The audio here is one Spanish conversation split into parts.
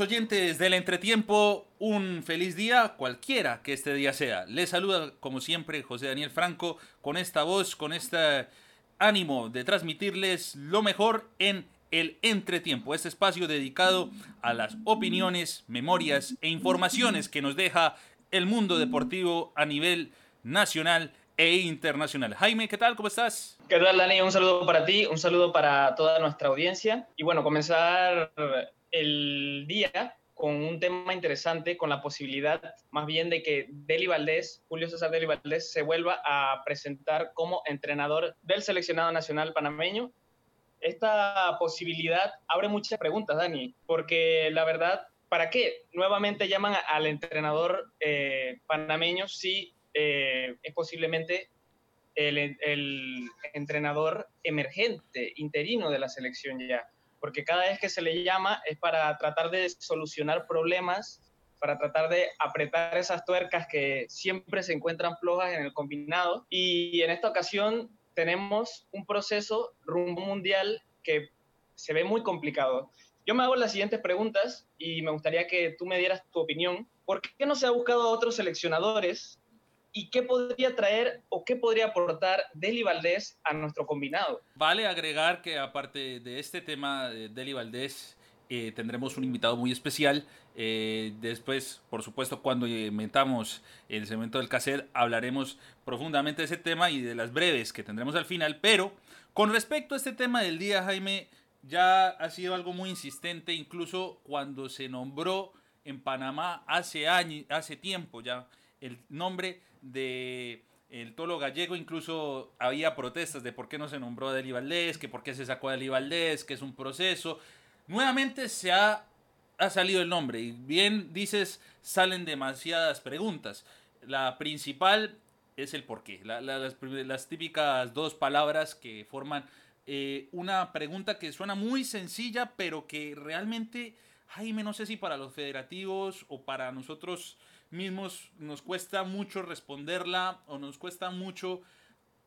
Oyentes del entretiempo, un feliz día, cualquiera que este día sea. Les saluda, como siempre, José Daniel Franco, con esta voz, con este ánimo de transmitirles lo mejor en el entretiempo, este espacio dedicado a las opiniones, memorias e informaciones que nos deja el mundo deportivo a nivel nacional e internacional. Jaime, ¿qué tal? ¿Cómo estás? ¿Qué tal, Dani? Un saludo para ti, un saludo para toda nuestra audiencia. Y bueno, comenzar el día con un tema interesante, con la posibilidad más bien de que Deli Valdés, Julio César Deli Valdés, se vuelva a presentar como entrenador del seleccionado nacional panameño. Esta posibilidad abre muchas preguntas, Dani, porque la verdad, ¿para qué nuevamente llaman al entrenador eh, panameño si eh, es posiblemente el, el entrenador emergente, interino de la selección ya? porque cada vez que se le llama es para tratar de solucionar problemas, para tratar de apretar esas tuercas que siempre se encuentran flojas en el combinado. Y en esta ocasión tenemos un proceso rumbo mundial que se ve muy complicado. Yo me hago las siguientes preguntas y me gustaría que tú me dieras tu opinión. ¿Por qué no se ha buscado a otros seleccionadores y qué podría traer o qué podría aportar Deli Valdés a nuestro combinado. Vale agregar que aparte de este tema de Deli Valdés, eh, tendremos un invitado muy especial. Eh, después, por supuesto, cuando inventamos el segmento del cassette, hablaremos profundamente de ese tema y de las breves que tendremos al final. Pero con respecto a este tema del día, Jaime, ya ha sido algo muy insistente, incluso cuando se nombró en Panamá hace años, hace tiempo ya el nombre de el Tolo Gallego, incluso había protestas de por qué no se nombró a Deli Valdés, que por qué se sacó a Deli Valdés, que es un proceso. Nuevamente se ha, ha salido el nombre y bien dices, salen demasiadas preguntas. La principal es el por qué, las, típicas dos palabras que forman eh, una pregunta que suena muy sencilla, pero que realmente, Jaime, no sé si para los federativos o para nosotros mismos nos cuesta mucho responderla o nos cuesta mucho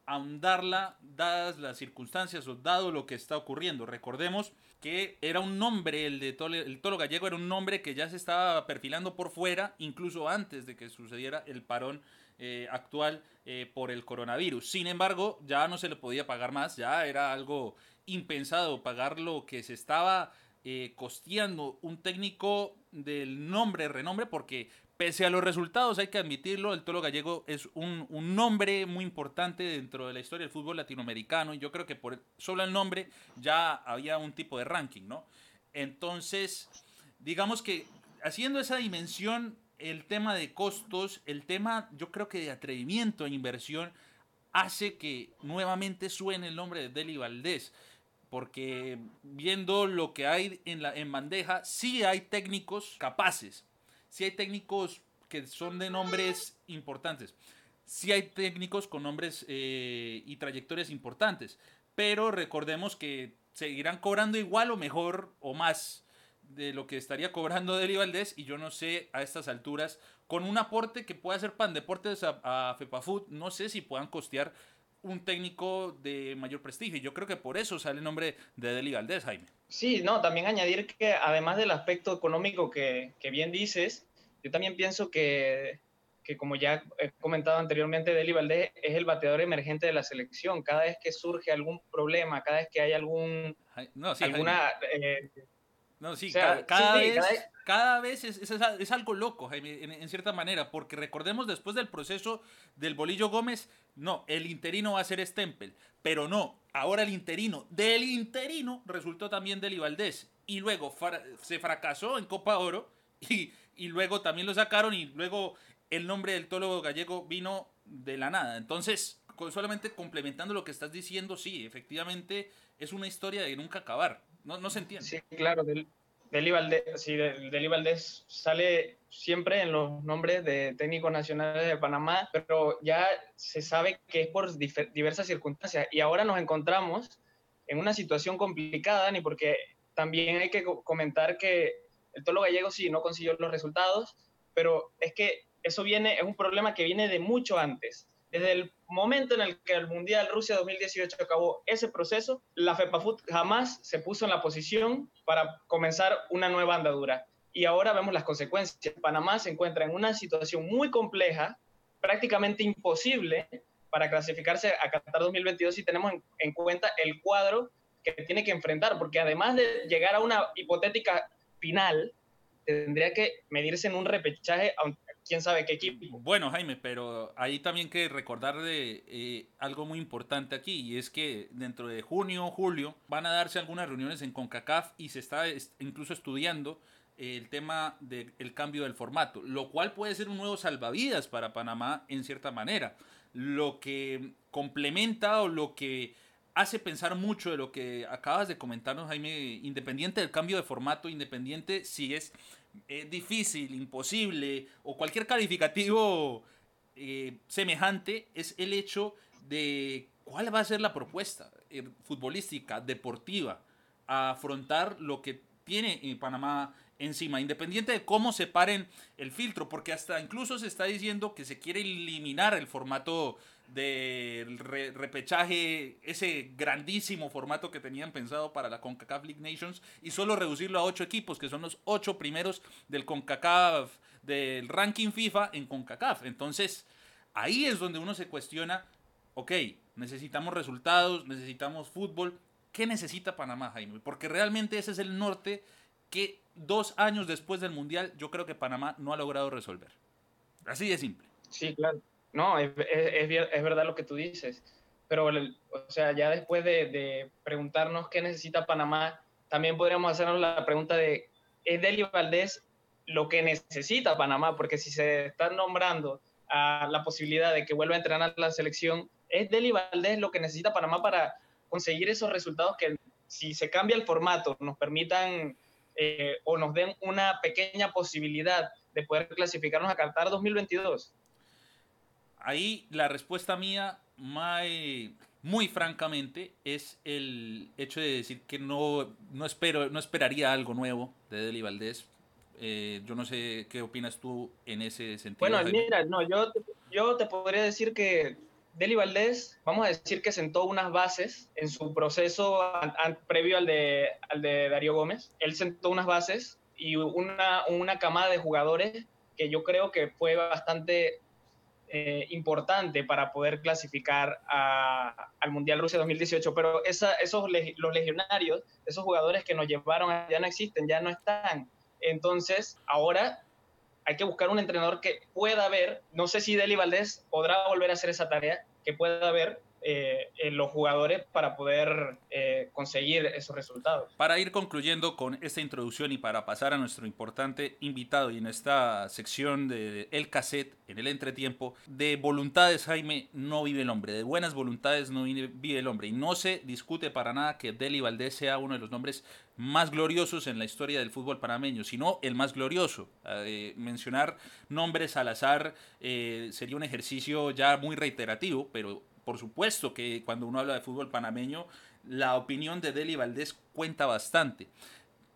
ahondarla dadas las circunstancias o dado lo que está ocurriendo. Recordemos que era un nombre, el de Tolo, el Tolo Gallego era un nombre que ya se estaba perfilando por fuera, incluso antes de que sucediera el parón eh, actual eh, por el coronavirus. Sin embargo, ya no se le podía pagar más, ya era algo impensado pagar lo que se estaba eh, costeando un técnico del nombre, renombre, porque pese a los resultados, hay que admitirlo, el Tolo Gallego es un, nombre muy importante dentro de la historia del fútbol latinoamericano y yo creo que por solo el nombre ya había un tipo de ranking, ¿no? Entonces, digamos que haciendo esa dimensión, el tema de costos, el tema yo creo que de atrevimiento e inversión hace que nuevamente suene el nombre de Deli Valdés porque viendo lo que hay en, la, en bandeja, sí hay técnicos capaces, si hay técnicos que son de nombres importantes. si hay técnicos con nombres eh, y trayectorias importantes. Pero recordemos que seguirán cobrando igual o mejor o más de lo que estaría cobrando Deli Valdés. Y yo no sé a estas alturas, con un aporte que pueda hacer Pan Deportes a, a FEPAFUT, no sé si puedan costear un técnico de mayor prestigio. Yo creo que por eso sale el nombre de Deli Valdés, Jaime. Sí, no, también añadir que además del aspecto económico que, que bien dices, yo también pienso que, que, como ya he comentado anteriormente, Deli Valdés es el bateador emergente de la selección. Cada vez que surge algún problema, cada vez que hay algún... No, sí, alguna... Eh, no, sí, cada, vez, cada, vez, es, es, algo loco, Jaime, en, cierta manera, porque recordemos después del proceso del Bolillo Gómez, no, el interino va a ser Stempel, pero no, ahora el interino del interino resultó también Deli Valdés, y luego se fracasó en Copa Oro, y, y luego también lo sacaron, y luego el nombre del tólogo gallego vino de la nada. Entonces, solamente complementando lo que estás diciendo, sí, efectivamente es una historia de nunca acabar. No, no se entiende. Sí, claro. Del, Deli Valdés, sale siempre en los nombres de técnicos nacionales de Panamá, pero ya se sabe que es por diversas circunstancias. Y ahora nos encontramos en una situación complicada, Dani, porque también hay que comentar que el Tolo Gallego sí no consiguió los resultados, pero es que eso viene, es un problema que viene de mucho antes. Desde el momento en el que el Mundial Rusia 2018 acabó ese proceso, la FEPAFUT jamás se puso en la posición para comenzar una nueva andadura. Y ahora vemos las consecuencias. Panamá se encuentra en una situación muy compleja, prácticamente imposible para clasificarse a Qatar 2022 si tenemos en, cuenta el cuadro que tiene que enfrentar, porque además de llegar a una hipotética final, tendría que medirse en un repechaje quién sabe qué equipo. Bueno, Jaime, pero ahí también que recordar de eh, algo muy importante aquí, y es que dentro de junio o julio van a darse algunas reuniones en CONCACAF y se está incluso estudiando el tema del cambio del formato, lo cual puede ser un nuevo salvavidas para Panamá en cierta manera, lo que complementa o lo que hace pensar mucho de lo que acabas de comentarnos, Jaime, independiente del cambio de formato, independiente si es eh, difícil, imposible o cualquier calificativo eh, semejante, es el hecho de cuál va a ser la propuesta eh, futbolística, deportiva, a afrontar lo que tiene en Panamá encima, independiente de cómo se paren el filtro, porque hasta incluso se está diciendo que se quiere eliminar el formato del repechaje, ese grandísimo formato que tenían pensado para la CONCACAF League Nations y solo reducirlo a ocho equipos, que son los ocho primeros del CONCACAF, del ranking FIFA en CONCACAF. Entonces, ahí es donde uno se cuestiona, ok, necesitamos resultados, necesitamos fútbol, ¿qué necesita Panamá, Jaime? Porque realmente ese es el norte que dos años después del Mundial yo creo que Panamá no ha logrado resolver. Así de simple. Sí, claro. No, es, es, verdad lo que tú dices. Pero, o sea, ya después de, de, preguntarnos qué necesita Panamá, también podríamos hacernos la pregunta de, ¿es Deli Valdés lo que necesita Panamá? Porque si se está nombrando a la posibilidad de que vuelva a entrenar la selección, ¿es Deli Valdés lo que necesita Panamá para conseguir esos resultados que si se cambia el formato nos permitan eh, o nos den una pequeña posibilidad de poder clasificarnos a Qatar 2022? Ahí la respuesta mía, muy, muy francamente, es el hecho de decir que no, no, espero, no esperaría algo nuevo de Deli Valdés. Eh, yo no sé qué opinas tú en ese sentido. Bueno, mira, no, yo, yo te podría decir que Deli Valdés, vamos a decir que sentó unas bases en su proceso previo al de, al de Darío Gómez. Él sentó unas bases y una, una camada de jugadores que yo creo que fue bastante eh, importante para poder clasificar al Mundial Rusia 2018. Pero esos los legionarios, esos jugadores que nos llevaron ya no existen, ya no están. Entonces, ahora hay que buscar un entrenador que pueda ver, no sé si Deli Valdés podrá volver a hacer esa tarea, que pueda ver eh, los jugadores para poder eh, conseguir esos resultados. Para ir concluyendo con esta introducción y para pasar a nuestro importante invitado y en esta sección de El Cassette, en el entretiempo, de voluntades, Jaime, no vive el hombre, de buenas voluntades no vive el hombre. Y no se discute para nada que Deli Valdés sea uno de los nombres más gloriosos en la historia del fútbol panameño, sino el más glorioso. Eh, mencionar nombres al azar sería un ejercicio ya muy reiterativo, pero por supuesto que cuando uno habla de fútbol panameño, la opinión de Deli Valdés cuenta bastante.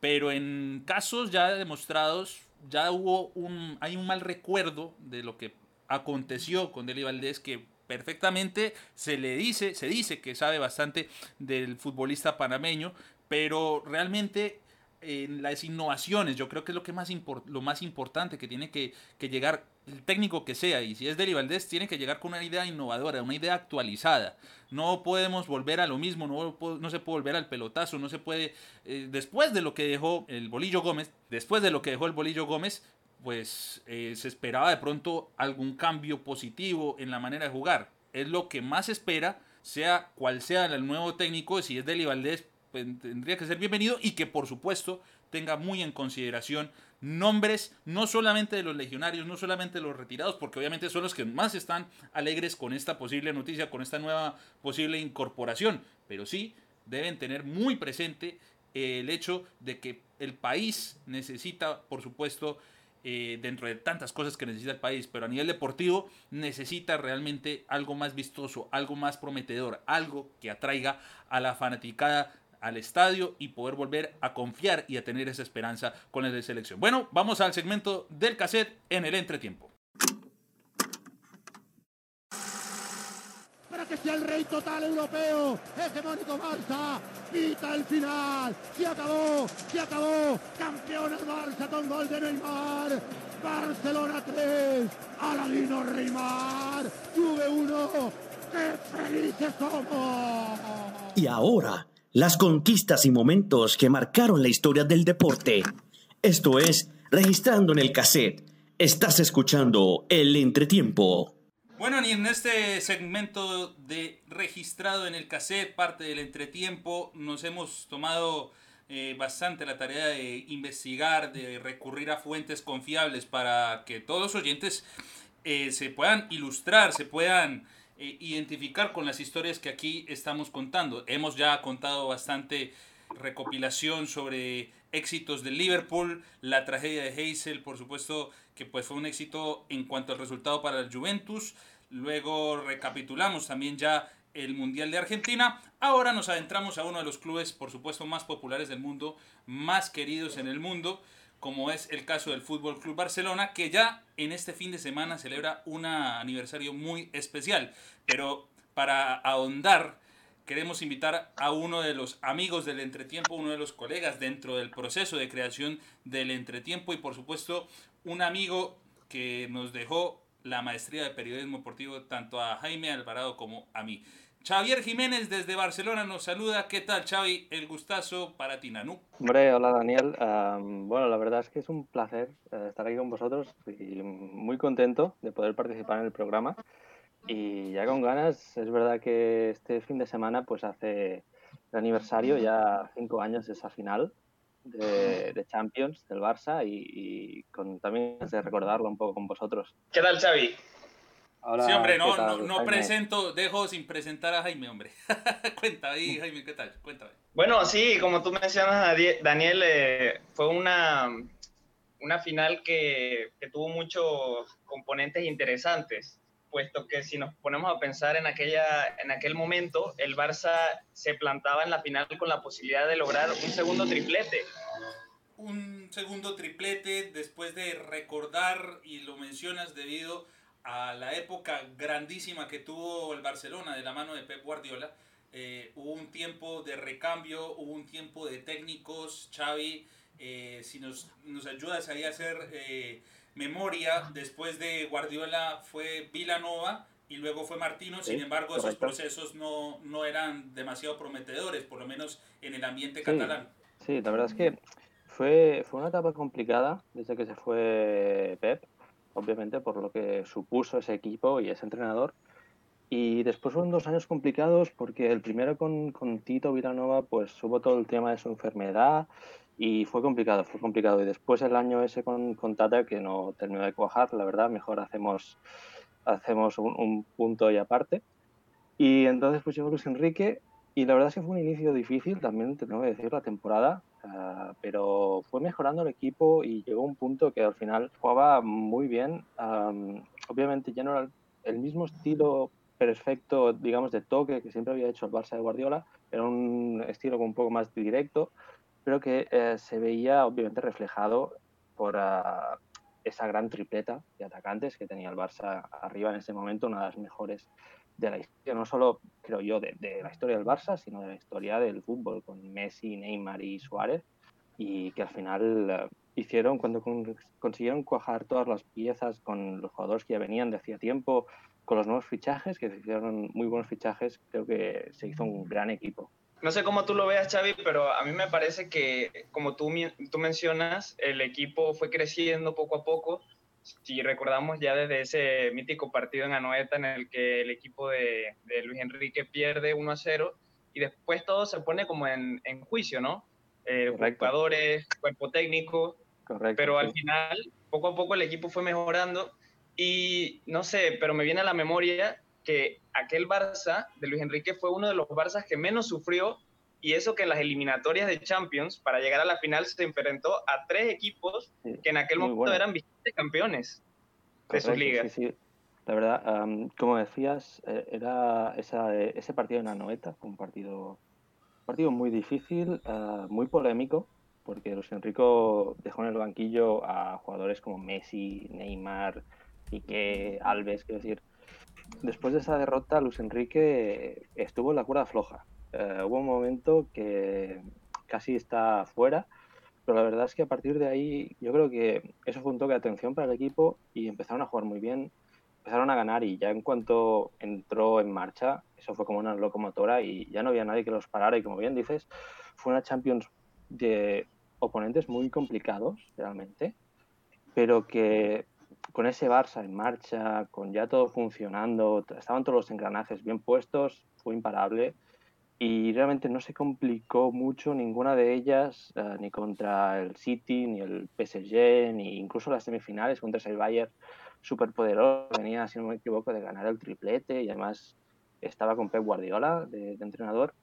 Pero en casos ya demostrados, ya hubo un, hay un mal recuerdo de lo que aconteció con Deli Valdés que perfectamente se le dice, se dice que sabe bastante del futbolista panameño, pero realmente en las innovaciones, yo creo que es lo, que más lo más importante que tiene que, llegar el técnico que sea, y si es Deli Valdés, tiene que llegar con una idea innovadora, una idea actualizada. No podemos volver a lo mismo, no, no se puede volver al pelotazo, no se puede... Eh, después de lo que dejó el Bolillo Gómez, después de lo que dejó el Bolillo Gómez, pues eh, se esperaba de pronto algún cambio positivo en la manera de jugar. Es lo que más espera, sea cual sea el nuevo técnico, si es Deli Valdés, tendría que ser bienvenido y que por supuesto tenga muy en consideración nombres no solamente de los legionarios, no solamente de los retirados, porque obviamente son los que más están alegres con esta posible noticia, con esta nueva posible incorporación, pero sí deben tener muy presente el hecho de que el país necesita, por supuesto, eh, dentro de tantas cosas que necesita el país, pero a nivel deportivo necesita realmente algo más vistoso, algo más prometedor, algo que atraiga a la fanaticada al estadio y poder volver a confiar y a tener esa esperanza con la selección. Bueno, vamos al segmento del cassette en el entretiempo. Para que sea el rey total europeo, hegemónico Barça, pita el final, se acabó, se acabó, campeón el Barça con gol de Neymar, Barcelona 3, Aladino Reymar, Juve 1, ¡qué felices somos! Y ahora las conquistas y momentos que marcaron la historia del deporte. Esto es Registrando en el Cassette. Estás escuchando El Entretiempo. Bueno, y en este segmento de registrado en el cassette, parte del entretiempo, nos hemos tomado eh, bastante la tarea de investigar, de recurrir a fuentes confiables para que todos los oyentes eh, se puedan ilustrar, se puedan eh, identificar con las historias que aquí estamos contando. Hemos ya contado bastante recopilación sobre éxitos de Liverpool, la tragedia de Hazel, por supuesto, que pues fue un éxito en cuanto al resultado para el Juventus. Luego recapitulamos también ya el Mundial de Argentina. Ahora nos adentramos a uno de los clubes, por supuesto, más populares del mundo, más queridos en el mundo, como es el caso del Fútbol Club Barcelona, que ya en este fin de semana celebra un aniversario muy especial. Pero para ahondar, queremos invitar a uno de los amigos del entretiempo, uno de los colegas dentro del proceso de creación del entretiempo y por supuesto un amigo que nos dejó la maestría de periodismo deportivo tanto a Jaime Alvarado como a mí. Xavier Jiménez desde Barcelona nos saluda. ¿Qué tal, Xavi? El gustazo para ti, Nanú. Hombre, hola, Daniel. bueno, la verdad es que es un placer eh, estar aquí con vosotros y muy contento de poder participar en el programa. Y ya con ganas, es verdad que este fin de semana pues hace el aniversario, ya cinco años de esa final de, Champions del Barça y, con, también de recordarlo un poco con vosotros. ¿Qué tal, Xavi? Sí, hombre, no, no, presento, dejo sin presentar a Jaime, hombre. Cuenta ahí, Jaime, ¿qué tal? Cuéntame. Bueno, sí, como tú mencionas, Daniel, eh, fue una, una final que, que tuvo muchos componentes interesantes puesto que si nos ponemos a pensar en, aquella, en aquel momento, el Barça se plantaba en la final con la posibilidad de lograr un segundo triplete. Un segundo triplete después de recordar, y lo mencionas debido a la época grandísima que tuvo el Barcelona de la mano de Pep Guardiola, eh, hubo un tiempo de recambio, hubo un tiempo de técnicos, Xavi, eh, si nos, nos, ayudas ahí a hacer eh, memoria, después de Guardiola fue Vilanova y luego fue Martino, sin embargo esos procesos no, no, eran demasiado prometedores, por lo menos en el ambiente catalán. Sí, la verdad es que fue, fue una etapa complicada desde que se fue Pep, obviamente por lo que supuso ese equipo y ese entrenador. Y después fueron dos años complicados porque el primero con, con Tito Vilanova pues hubo todo el tema de su enfermedad y fue complicado, fue complicado. Y después el año ese con, con Tata, que no terminó de cuajar, la verdad, mejor hacemos, hacemos un, punto y aparte. Y entonces pues llegó Luis Enrique y la verdad es que fue un inicio difícil, también tengo que decir, la temporada, ah, pero fue mejorando el equipo y llegó un punto que al final jugaba muy bien. obviamente ya no era el mismo estilo perfecto, digamos, de toque que siempre había hecho el Barça de Guardiola, era un estilo un poco más directo, pero que eh, se veía obviamente reflejado por ah, esa gran tripleta de atacantes que tenía el Barça arriba en ese momento, una de las mejores de la historia, no solo creo yo de, la historia del Barça, sino de la historia del fútbol, con Messi, Neymar y Suárez, y que al final eh, hicieron, cuando consiguieron cuajar todas las piezas con los jugadores que ya venían de hacía tiempo, con los nuevos fichajes, que se hicieron muy buenos fichajes, creo que se hizo un gran equipo. No sé cómo tú lo veas, Xavi, pero a mí me parece que, como tú, tú mencionas, el equipo fue creciendo poco a poco. Si recordamos ya desde ese mítico partido en Anoeta en el que el equipo de, Luis Enrique pierde 1 a 0 y después todo se pone como en, juicio, ¿no? Eh, jugadores, cuerpo técnico. Correcto, pero al final, poco a poco el equipo fue mejorando y no sé, pero me viene a la memoria que aquel Barça de Luis Enrique fue uno de los Barças que menos sufrió y eso que en las eliminatorias de Champions para llegar a la final se enfrentó a tres equipos que en aquel momento eran vigentes campeones de sus ligas. Sí, sí. La verdad, como decías, eh, era ese partido en Anoeta, fue un partido, partido muy difícil, ah, muy polémico, porque Luis Enrique dejó en el banquillo a jugadores como Messi, Neymar, Piqué, Alves, quiero decir, después de esa derrota, Luis Enrique estuvo en la cuerda floja. Eh, hubo un momento que casi está fuera, pero la verdad es que a partir de ahí yo creo que eso fue un toque de atención para el equipo y empezaron a jugar muy bien, empezaron a ganar y ya en cuanto entró en marcha, eso fue como una locomotora y ya no había nadie que los parara y como bien dices, fue una Champions de oponentes muy complicados realmente, pero que con ese Barça en marcha, con ya todo funcionando, estaban todos los engranajes bien puestos, fue imparable y realmente no se complicó mucho ninguna de ellas, eh, ni contra el City, ni el PSG, ni incluso las semifinales contra el Bayern, súper poderoso, venía, si no me equivoco, de ganar el triplete y además estaba con Pep Guardiola de, entrenador,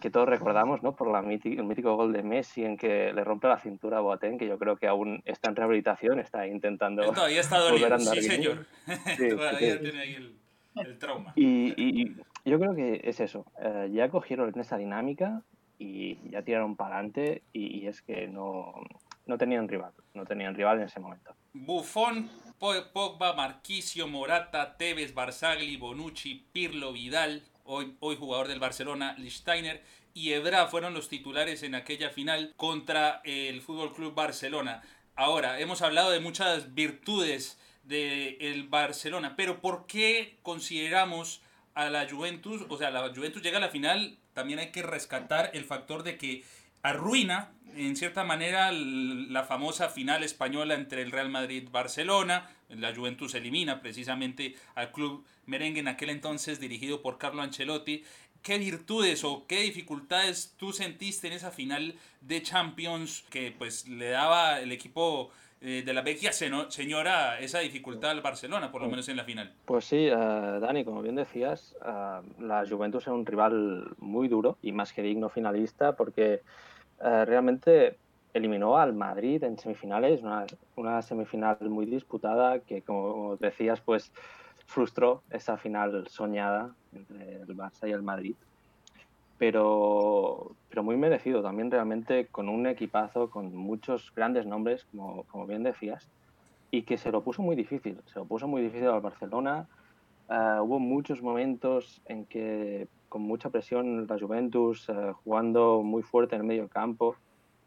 que todos recordamos, ¿no? Por la el mítico gol de Messi en que le rompe la cintura a Boateng, que yo creo que aún está en rehabilitación, está intentando todavía está volver a andar sí, señor. todavía tiene ahí el, el trauma. Y, yo creo que es eso. Eh, ya cogieron esa dinámica y ya tiraron para adelante y, es que no, no tenían rival, no tenían rival en ese momento. Buffon, Pogba, Marquisio, Morata, Tevez, Barzagli, Bonucci, Pirlo, Vidal, hoy, jugador del Barcelona, Lichsteiner y Ebra fueron los titulares en aquella final contra el Fútbol Club Barcelona. Ahora, hemos hablado de muchas virtudes del Barcelona, pero ¿por qué consideramos a la Juventus, o sea, la Juventus llega a la final, también hay que rescatar el factor de que arruina, en cierta manera, la famosa final española entre el Real Madrid-Barcelona. La Juventus elimina precisamente al club merengue en aquel entonces dirigido por Carlo Ancelotti. ¿Qué virtudes o qué dificultades tú sentiste en esa final de Champions que pues le daba el equipo eh, de la vecchia señora esa dificultad al Barcelona, por lo menos en la final. Pues sí, eh, Dani, como bien decías, eh, la Juventus es un rival muy duro y más que digno finalista porque realmente eliminó al Madrid en semifinales, una, una, semifinal muy disputada que, como decías, pues frustró esa final soñada entre el Barça y el Madrid pero, pero muy merecido también realmente con un equipazo, con muchos grandes nombres, como, como bien decías, y que se lo puso muy difícil, se lo puso muy difícil al Barcelona. Uh, hubo muchos momentos en que con mucha presión la Juventus uh, jugando muy fuerte en el medio campo.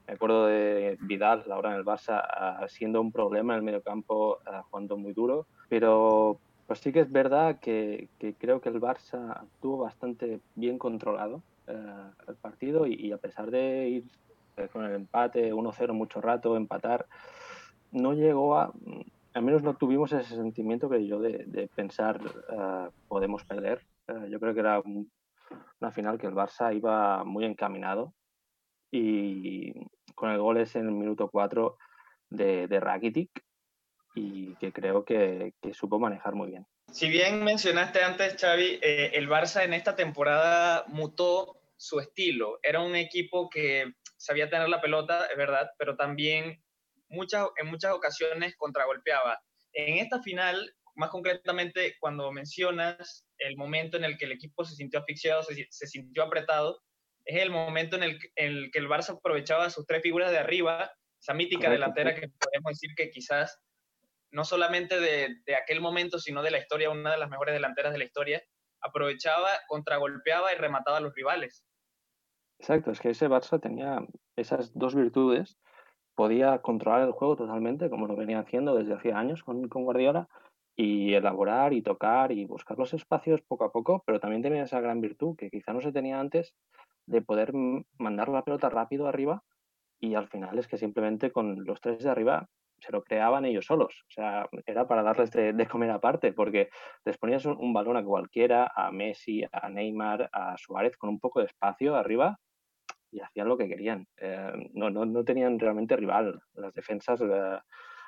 Me acuerdo de Vidal, ahora en el Barça, uh, siendo un problema en el medio campo, jugando muy duro. Pero pues sí que es verdad que, que creo que el Barça estuvo bastante bien controlado el partido y, a pesar de ir eh, con el empate 1-0 mucho rato, empatar, no llegó a, al menos no tuvimos ese sentimiento que yo de, pensar eh, podemos perder. yo creo que era una final que el Barça iba muy encaminado y con el gol ese en el minuto 4 de, de Rakitic y que creo que, que supo manejar muy bien. Si bien mencionaste antes, Xavi, el Barça en esta temporada mutó su estilo. Era un equipo que sabía tener la pelota, es verdad, pero también muchas, en muchas ocasiones contragolpeaba. En esta final, más concretamente, cuando mencionas el momento en el que el equipo se sintió asfixiado, se, sintió apretado, es el momento en el, que el Barça aprovechaba sus tres figuras de arriba, esa mítica delantera que podemos decir que quizás no solamente de, aquel momento, sino de la historia, una de las mejores delanteras de la historia, aprovechaba, contragolpeaba y remataba a los rivales. Exacto, es que ese Barça tenía esas dos virtudes, podía controlar el juego totalmente, como lo venía haciendo desde hacía años con, con Guardiola, y elaborar y tocar y buscar los espacios poco a poco, pero también tenía esa gran virtud que quizá no se tenía antes de poder mandar la pelota rápido arriba y al final es que simplemente con los tres de arriba se lo creaban ellos solos. O sea, era para darles de, comer aparte, porque les ponías un, balón a cualquiera, a Messi, a Neymar, a Suárez, con un poco de espacio arriba y hacían lo que querían. Eh, no, no, no, tenían realmente rival. Las defensas eh,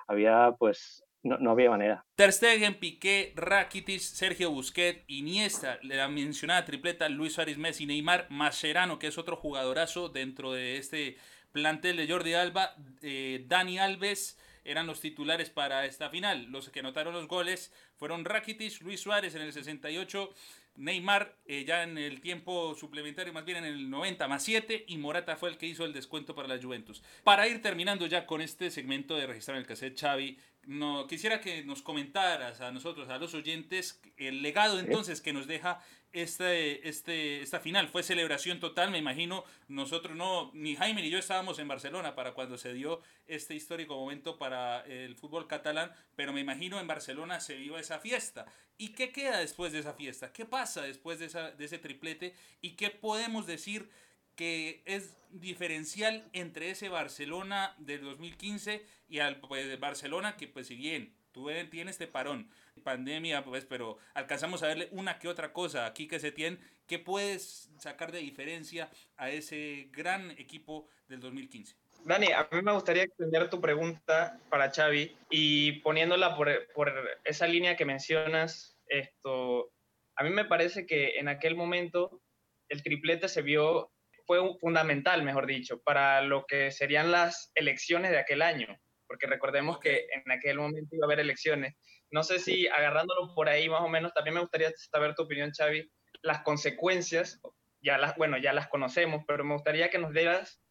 había, pues, no, no, había manera. Ter Stegen, Piqué, Rakitic, Sergio Busquets, Iniesta, la mencionada tripleta, Luis Suárez, Messi, Neymar, Mascherano, que es otro jugadorazo dentro de este plantel de Jordi Alba, eh, Dani Alves, eran los titulares para esta final. Los que anotaron los goles fueron Rakitic, Luis Suárez en el 68, Neymar eh, ya en el tiempo suplementario, más bien en el 90 más 7, y Morata fue el que hizo el descuento para la Juventus. Para ir terminando ya con este segmento de registrar en el cassette, Xavi, no, quisiera que nos comentaras a nosotros, a los oyentes, el legado entonces que nos deja este, este, esta final. Fue celebración total, me imagino. Nosotros no, ni Jaime ni yo estábamos en Barcelona para cuando se dio este histórico momento para el fútbol catalán, pero me imagino en Barcelona se vio esa fiesta. ¿Y qué queda después de esa fiesta? ¿Qué pasa después de, esa, de ese triplete? ¿Y qué podemos decir que es diferencial entre ese Barcelona del 2015 y al pues, Barcelona que pues si bien tú tienes este parón, pandemia, pues, pero alcanzamos a verle una que otra cosa aquí que se tiene, ¿qué puedes sacar de diferencia a ese gran equipo del 2015? Dani, a mí me gustaría extender tu pregunta para Xavi y poniéndola por, por esa línea que mencionas, esto, a mí me parece que en aquel momento el triplete se vio, fue fundamental, mejor dicho, para lo que serían las elecciones de aquel año, porque recordemos que en aquel momento iba a haber elecciones. No sé si agarrándolo por ahí más o menos, también me gustaría saber tu opinión, Xavi, las consecuencias, ya las, bueno, ya las conocemos, pero me gustaría que nos dieras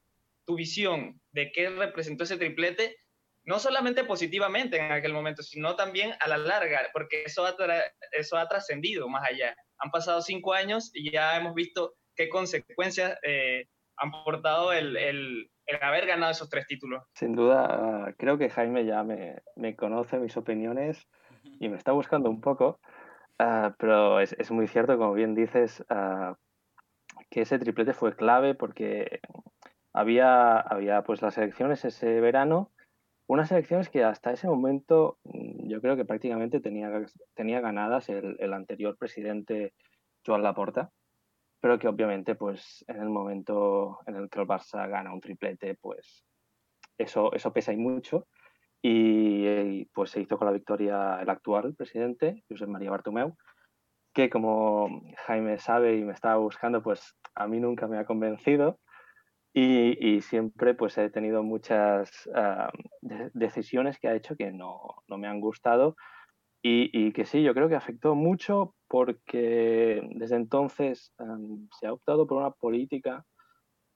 tu visión de qué representó ese triplete, no solamente positivamente en aquel momento, sino también a la larga, porque eso ha, eso ha trascendido más allá. Han pasado cinco años y ya hemos visto qué consecuencias eh, han portado el, el, el, haber ganado esos tres títulos. Sin duda, creo que Jaime ya me, conoce mis opiniones y me está buscando un poco, uh, pero es, muy cierto, como bien dices, uh, que ese triplete fue clave porque había, había pues las elecciones ese verano, unas elecciones que hasta ese momento mm, yo creo que prácticamente tenía, tenía ganadas el anterior presidente Joan Laporta, pero que obviamente pues en el momento en el que el Barça gana un triplete pues eso, eso pesa y mucho. Y, pues se hizo con la victoria el actual presidente, José María Bartomeu, que como Jaime sabe y me estaba buscando, pues a mí nunca me ha convencido. Y, y siempre pues he tenido muchas uh, de decisiones que ha hecho que no, no me han gustado y, y, que sí, yo creo que afectó mucho porque desde entonces um, se ha optado por una política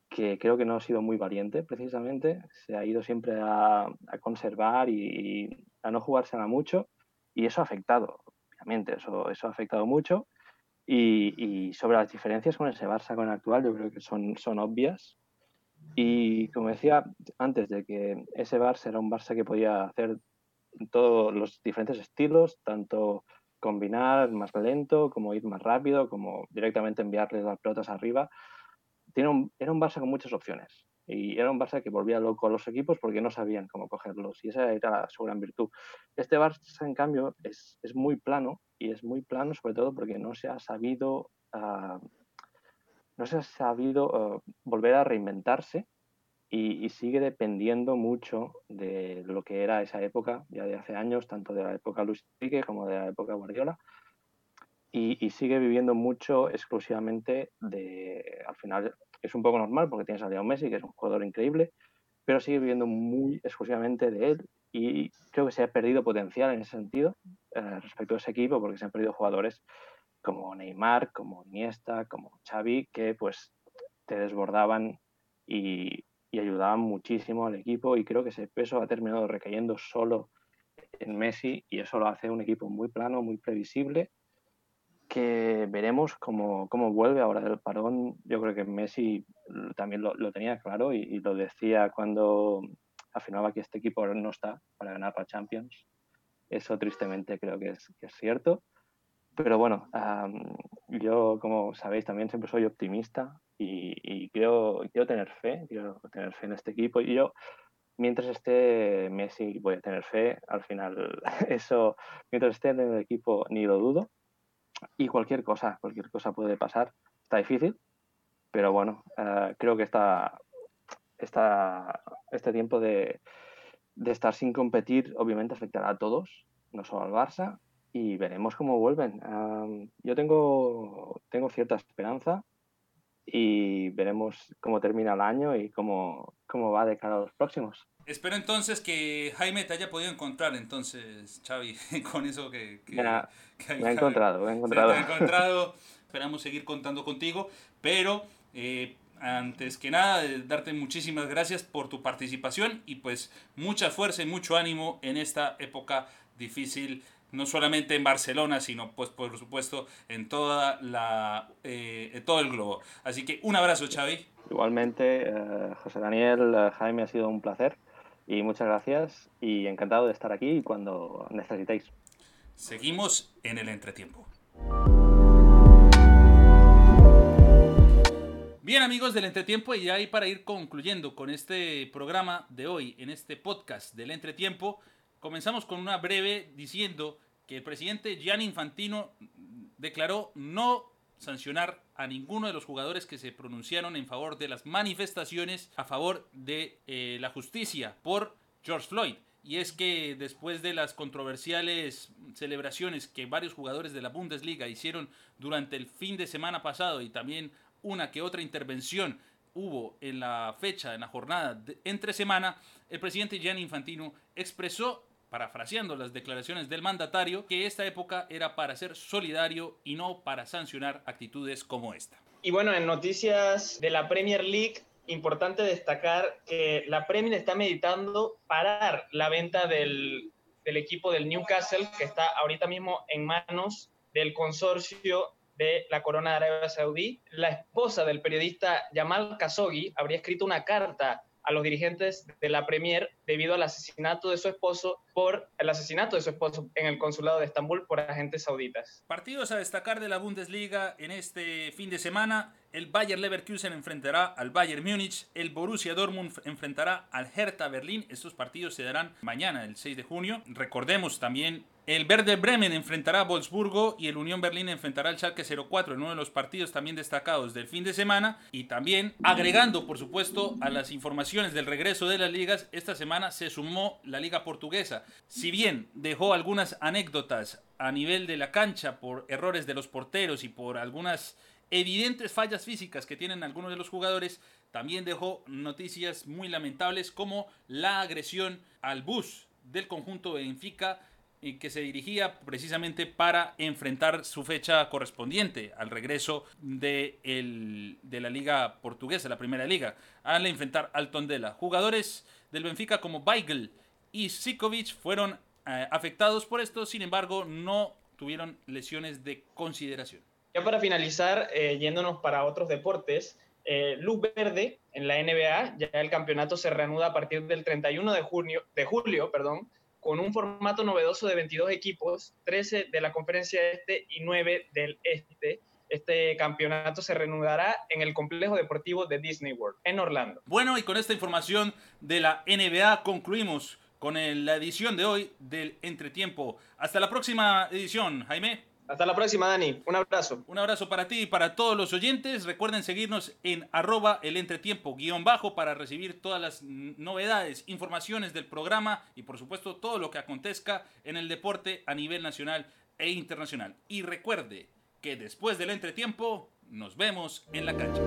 que creo que no ha sido muy valiente precisamente, se ha ido siempre a, a conservar y, y, a no jugársela mucho y eso ha afectado, obviamente, eso, eso ha afectado mucho. Y, y, sobre las diferencias con ese Barça con el actual yo creo que son, son obvias. Y como decía antes de que ese Barça era un Barça que podía hacer todos los diferentes estilos, tanto combinar más lento, como ir más rápido, como directamente enviarles las pelotas arriba, tiene era un Barça con muchas opciones. Y era un Barça que volvía loco a los equipos porque no sabían cómo cogerlos. Y esa era su gran virtud. Este Barça, en cambio, es, es muy plano. Y es muy plano sobre todo porque no se ha sabido, uh, no se ha sabido uh, volver a reinventarse y, y, sigue dependiendo mucho de lo que era esa época, ya de hace años, tanto de la época Luis Enrique como de la época Guardiola. Y, y, sigue viviendo mucho exclusivamente de, al final, es un poco normal porque tienes a Leo Messi, que es un jugador increíble, pero sigue viviendo muy exclusivamente de él y creo que se ha perdido potencial en ese sentido eh, respecto a ese equipo porque se han perdido jugadores como Neymar, como Iniesta, como Xavi, que pues te desbordaban y, y ayudaban muchísimo al equipo y creo que ese peso ha terminado recayendo solo en Messi y eso lo hace un equipo muy plano, muy previsible que veremos cómo, cómo vuelve ahora del parón. Yo creo que Messi también lo, lo tenía claro y, y, lo decía cuando afirmaba que este equipo no está para ganar la Champions. Eso tristemente creo que es, que es cierto. Pero bueno, um, yo como sabéis también siempre soy optimista y, y quiero, quiero tener fe, quiero tener fe en este equipo. Y yo, mientras esté Messi, voy a tener fe. Al final, eso, mientras esté en el equipo, ni lo dudo y cualquier cosa, cualquier cosa puede pasar. Está difícil, pero bueno, uh, creo que esta, esta, este tiempo de, de, estar sin competir obviamente afectará a todos, no solo al Barça, y veremos cómo vuelven. Uh, yo tengo, tengo cierta esperanza y veremos cómo termina el año y cómo, cómo va de cara a los próximos. Espero entonces que Jaime te haya podido encontrar, entonces, Xavi, con eso que... que, ya, que me he encontrado, me he encontrado. encontrado. Esperamos seguir contando contigo, pero eh, antes que nada, darte muchísimas gracias por tu participación y pues mucha fuerza y mucho ánimo en esta época difícil no solamente en Barcelona, sino pues por supuesto en toda la eh, todo el globo. Así que un abrazo, Xavi. Igualmente, eh, José Daniel, eh, Jaime, ha sido un placer y muchas gracias y encantado de estar aquí cuando necesitéis. Seguimos en el entretiempo. Bien amigos del entretiempo y ahí para ir concluyendo con este programa de hoy, en este podcast del entretiempo, comenzamos con una breve diciendo que el presidente Gianni Infantino declaró no sancionar a ninguno de los jugadores que se pronunciaron en favor de las manifestaciones a favor de eh, la justicia por George Floyd. Y es que después de las controversiales celebraciones que varios jugadores de la Bundesliga hicieron durante el fin de semana pasado y también una que otra intervención hubo en la fecha, en la jornada entre semana, el presidente Gianni Infantino expresó parafraseando las declaraciones del mandatario, que esta época era para ser solidario y no para sancionar actitudes como esta. Y bueno, en noticias de la Premier League, importante destacar que la Premier está meditando parar la venta del, equipo del Newcastle, que está ahorita mismo en manos del consorcio de la corona de Arabia Saudí. La esposa del periodista Jamal Khashoggi habría escrito una carta a los dirigentes de la Premier debido al asesinato de su esposo por el asesinato de su esposo en el consulado de Estambul por agentes sauditas. Partidos a destacar de la Bundesliga en este fin de semana. El Bayer Leverkusen enfrentará al Bayern Múnich, el Borussia Dortmund enfrentará al Hertha Berlín. Estos partidos se darán mañana, el 6 de junio. Recordemos también el Verde Bremen enfrentará a Wolfsburgo y el Unión Berlín enfrentará al Schalke 04 en uno de los partidos también destacados del fin de semana y también agregando por supuesto a las informaciones del regreso de las ligas, esta semana se sumó la liga portuguesa. Si bien dejó algunas anécdotas a nivel de la cancha por errores de los porteros y por algunas evidentes fallas físicas que tienen algunos de los jugadores, también dejó noticias muy lamentables como la agresión al bus del conjunto de Benfica que se dirigía precisamente para enfrentar su fecha correspondiente al regreso de, de la liga portuguesa, la primera liga, al enfrentar al Tondela. Jugadores del Benfica como Weigl y Sikovic fueron eh, afectados por esto, sin embargo no tuvieron lesiones de consideración. Ya para finalizar, eh, yéndonos para otros deportes, eh, luz verde en la NBA, ya el campeonato se reanuda a partir del 31 de, junio, de julio, perdón, con un formato novedoso de 22 equipos, 13 de la conferencia este y 9 del este. Este campeonato se reanudará en el complejo deportivo de Disney World, en Orlando. Bueno, y con esta información de la NBA concluimos con la edición de hoy del Entretiempo. Hasta la próxima edición, Jaime. Hasta la próxima, Dani. Un abrazo. Un abrazo para ti y para todos los oyentes. Recuerden seguirnos en arroba el entretiempo guion bajo para recibir todas las novedades, informaciones del programa y por supuesto todo lo que acontezca en el deporte a nivel nacional e internacional. Y recuerde que después del entretiempo nos vemos en la cancha.